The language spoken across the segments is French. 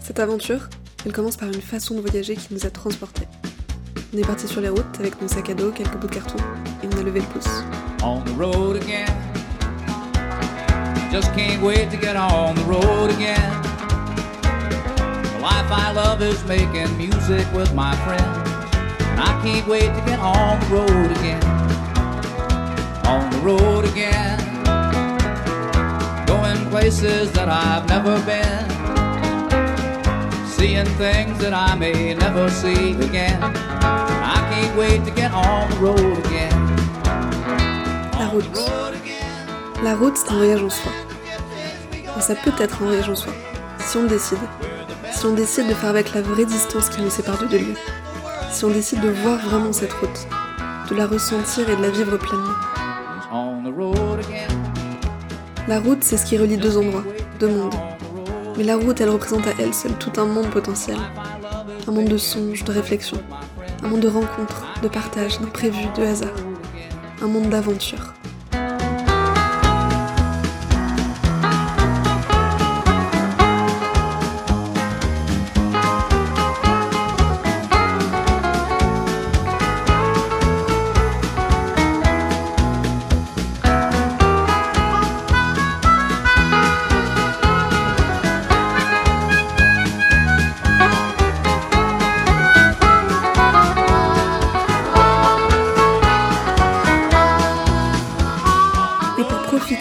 Cette aventure, elle commence par une façon de voyager qui nous a transportés. On est parti sur les routes avec nos sacs à dos, quelques bouts de carton, et on a levé le pouce. On the road again. Just can't wait to get on the road again. The life I love is making music with my friends. And I can't wait to get on the road again. Places that I've never been. Seeing things that I may never see again. I can't wait to get on the road again. La route. La route, c'est un voyage en soi. Et ça peut être un voyage en soi, si on décide. Si on décide de faire avec la vraie distance qui nous sépare de lieux. Si on décide de voir vraiment cette route, de la ressentir et de la vivre pleinement. La route, c'est ce qui relie deux endroits, deux mondes. Mais la route, elle représente à elle seule tout un monde potentiel. Un monde de songes, de réflexions. Un monde de rencontres, de partage, d'imprévus, de hasard. Un monde d'aventure.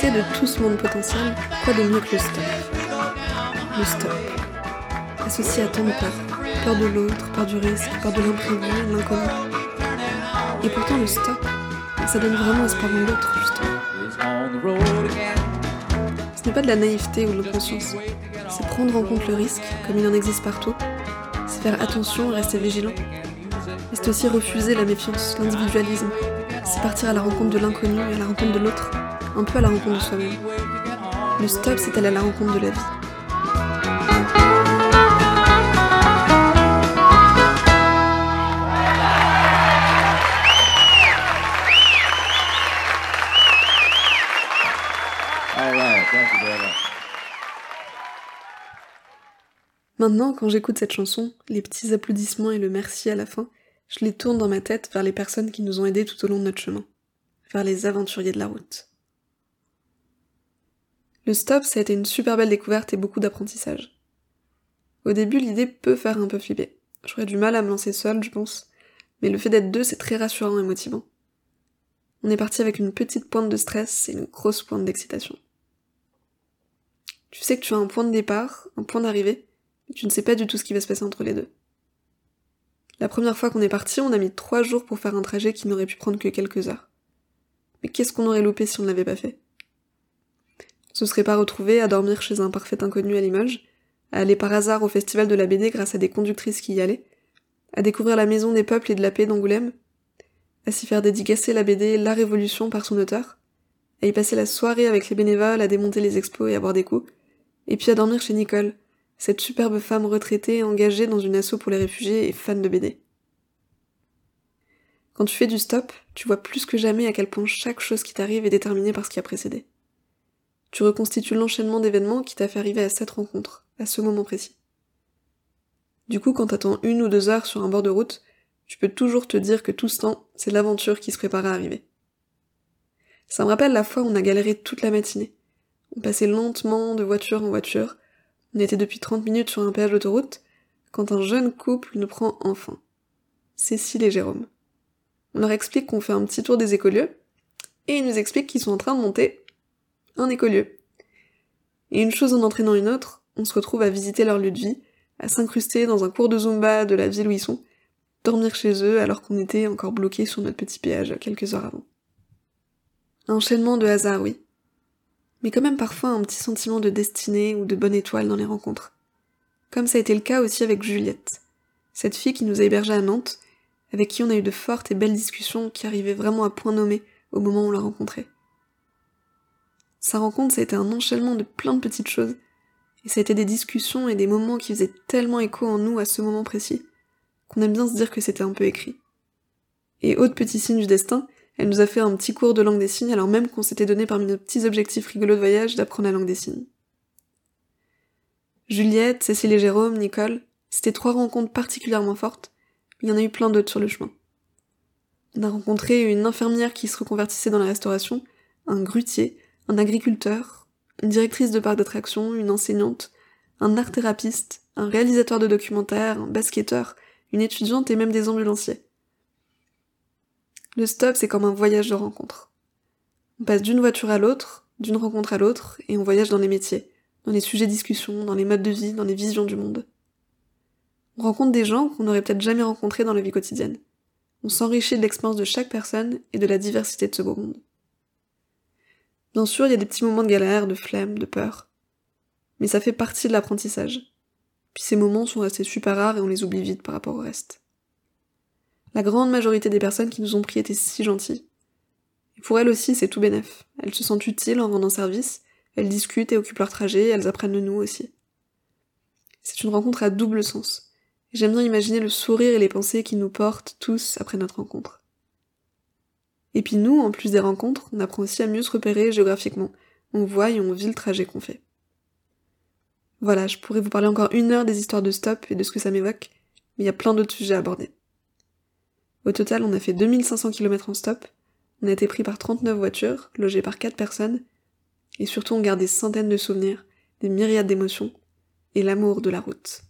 De tout ce monde potentiel, quoi de mieux que le stop? Le stop. Associé à tant de peurs. Peur de l'autre, peur du risque, peur de l'imprévu, de l'inconnu. Et pourtant le stop, ça donne vraiment espoir en l'autre, justement. Ce n'est pas de la naïveté ou de l'inconscience. C'est prendre en compte le risque, comme il en existe partout. C'est faire attention rester vigilant. Et c'est aussi refuser la méfiance, l'individualisme. C'est partir à la rencontre de l'inconnu et à la rencontre de l'autre, un peu à la rencontre de soi-même. Le stop, c'est aller à la rencontre de la vie. Much. Maintenant, quand j'écoute cette chanson, les petits applaudissements et le merci à la fin, je les tourne dans ma tête vers les personnes qui nous ont aidés tout au long de notre chemin, vers les aventuriers de la route. Le stop, ça a été une super belle découverte et beaucoup d'apprentissage. Au début, l'idée peut faire un peu flipper. J'aurais du mal à me lancer seule, je pense, mais le fait d'être deux, c'est très rassurant et motivant. On est parti avec une petite pointe de stress et une grosse pointe d'excitation. Tu sais que tu as un point de départ, un point d'arrivée, mais tu ne sais pas du tout ce qui va se passer entre les deux. La première fois qu'on est parti, on a mis trois jours pour faire un trajet qui n'aurait pu prendre que quelques heures. Mais qu'est-ce qu'on aurait loupé si on ne l'avait pas fait? Se serait pas retrouvé à dormir chez un parfait inconnu à Limoges, à aller par hasard au festival de la BD grâce à des conductrices qui y allaient, à découvrir la maison des peuples et de la paix d'Angoulême, à s'y faire dédicacer la BD La Révolution par son auteur, à y passer la soirée avec les bénévoles, à démonter les expos et à boire des coups, et puis à dormir chez Nicole, cette superbe femme retraitée engagée dans une asso pour les réfugiés et fan de BD. Quand tu fais du stop, tu vois plus que jamais à quel point chaque chose qui t'arrive est déterminée par ce qui a précédé. Tu reconstitues l'enchaînement d'événements qui t'a fait arriver à cette rencontre, à ce moment précis. Du coup, quand t'attends une ou deux heures sur un bord de route, tu peux toujours te dire que tout ce temps, c'est l'aventure qui se prépare à arriver. Ça me rappelle la fois où on a galéré toute la matinée. On passait lentement de voiture en voiture, on était depuis 30 minutes sur un péage d'autoroute, quand un jeune couple nous prend enfin. Cécile et Jérôme. On leur explique qu'on fait un petit tour des écolieux, et ils nous expliquent qu'ils sont en train de monter un écolieu. Et une chose en entraînant une autre, on se retrouve à visiter leur lieu de vie, à s'incruster dans un cours de Zumba de la ville où ils sont, dormir chez eux alors qu'on était encore bloqués sur notre petit péage quelques heures avant. Un enchaînement de hasard, oui. Mais quand même parfois un petit sentiment de destinée ou de bonne étoile dans les rencontres. Comme ça a été le cas aussi avec Juliette, cette fille qui nous a hébergés à Nantes, avec qui on a eu de fortes et belles discussions qui arrivaient vraiment à point nommé au moment où on l'a rencontrée. Sa rencontre, été un enchaînement de plein de petites choses, et ça a été des discussions et des moments qui faisaient tellement écho en nous à ce moment précis, qu'on aime bien se dire que c'était un peu écrit. Et autre petit signe du destin, elle nous a fait un petit cours de langue des signes alors même qu'on s'était donné parmi nos petits objectifs rigolos de voyage d'apprendre la langue des signes. Juliette, Cécile et Jérôme, Nicole, c'était trois rencontres particulièrement fortes, mais il y en a eu plein d'autres sur le chemin. On a rencontré une infirmière qui se reconvertissait dans la restauration, un grutier, un agriculteur, une directrice de parc d'attractions, une enseignante, un art-thérapeute, un réalisateur de documentaires, un basketteur, une étudiante et même des ambulanciers. Le stop, c'est comme un voyage de rencontre. On passe d'une voiture à l'autre, d'une rencontre à l'autre, et on voyage dans les métiers, dans les sujets de discussion, dans les modes de vie, dans les visions du monde. On rencontre des gens qu'on n'aurait peut-être jamais rencontrés dans la vie quotidienne. On s'enrichit de l'expérience de chaque personne et de la diversité de ce beau monde. Bien sûr, il y a des petits moments de galère, de flemme, de peur. Mais ça fait partie de l'apprentissage. Puis ces moments sont restés super rares et on les oublie vite par rapport au reste. La grande majorité des personnes qui nous ont pris étaient si gentilles. Et pour elles aussi, c'est tout bénef. Elles se sentent utiles en rendant service, elles discutent et occupent leur trajet, elles apprennent de nous aussi. C'est une rencontre à double sens. J'aime bien imaginer le sourire et les pensées qui nous portent tous après notre rencontre. Et puis nous, en plus des rencontres, on apprend aussi à mieux se repérer géographiquement. On voit et on vit le trajet qu'on fait. Voilà, je pourrais vous parler encore une heure des histoires de stop et de ce que ça m'évoque, mais il y a plein d'autres sujets à aborder. Au total, on a fait 2500 km en stop, on a été pris par 39 voitures, logés par 4 personnes, et surtout on garde des centaines de souvenirs, des myriades d'émotions, et l'amour de la route.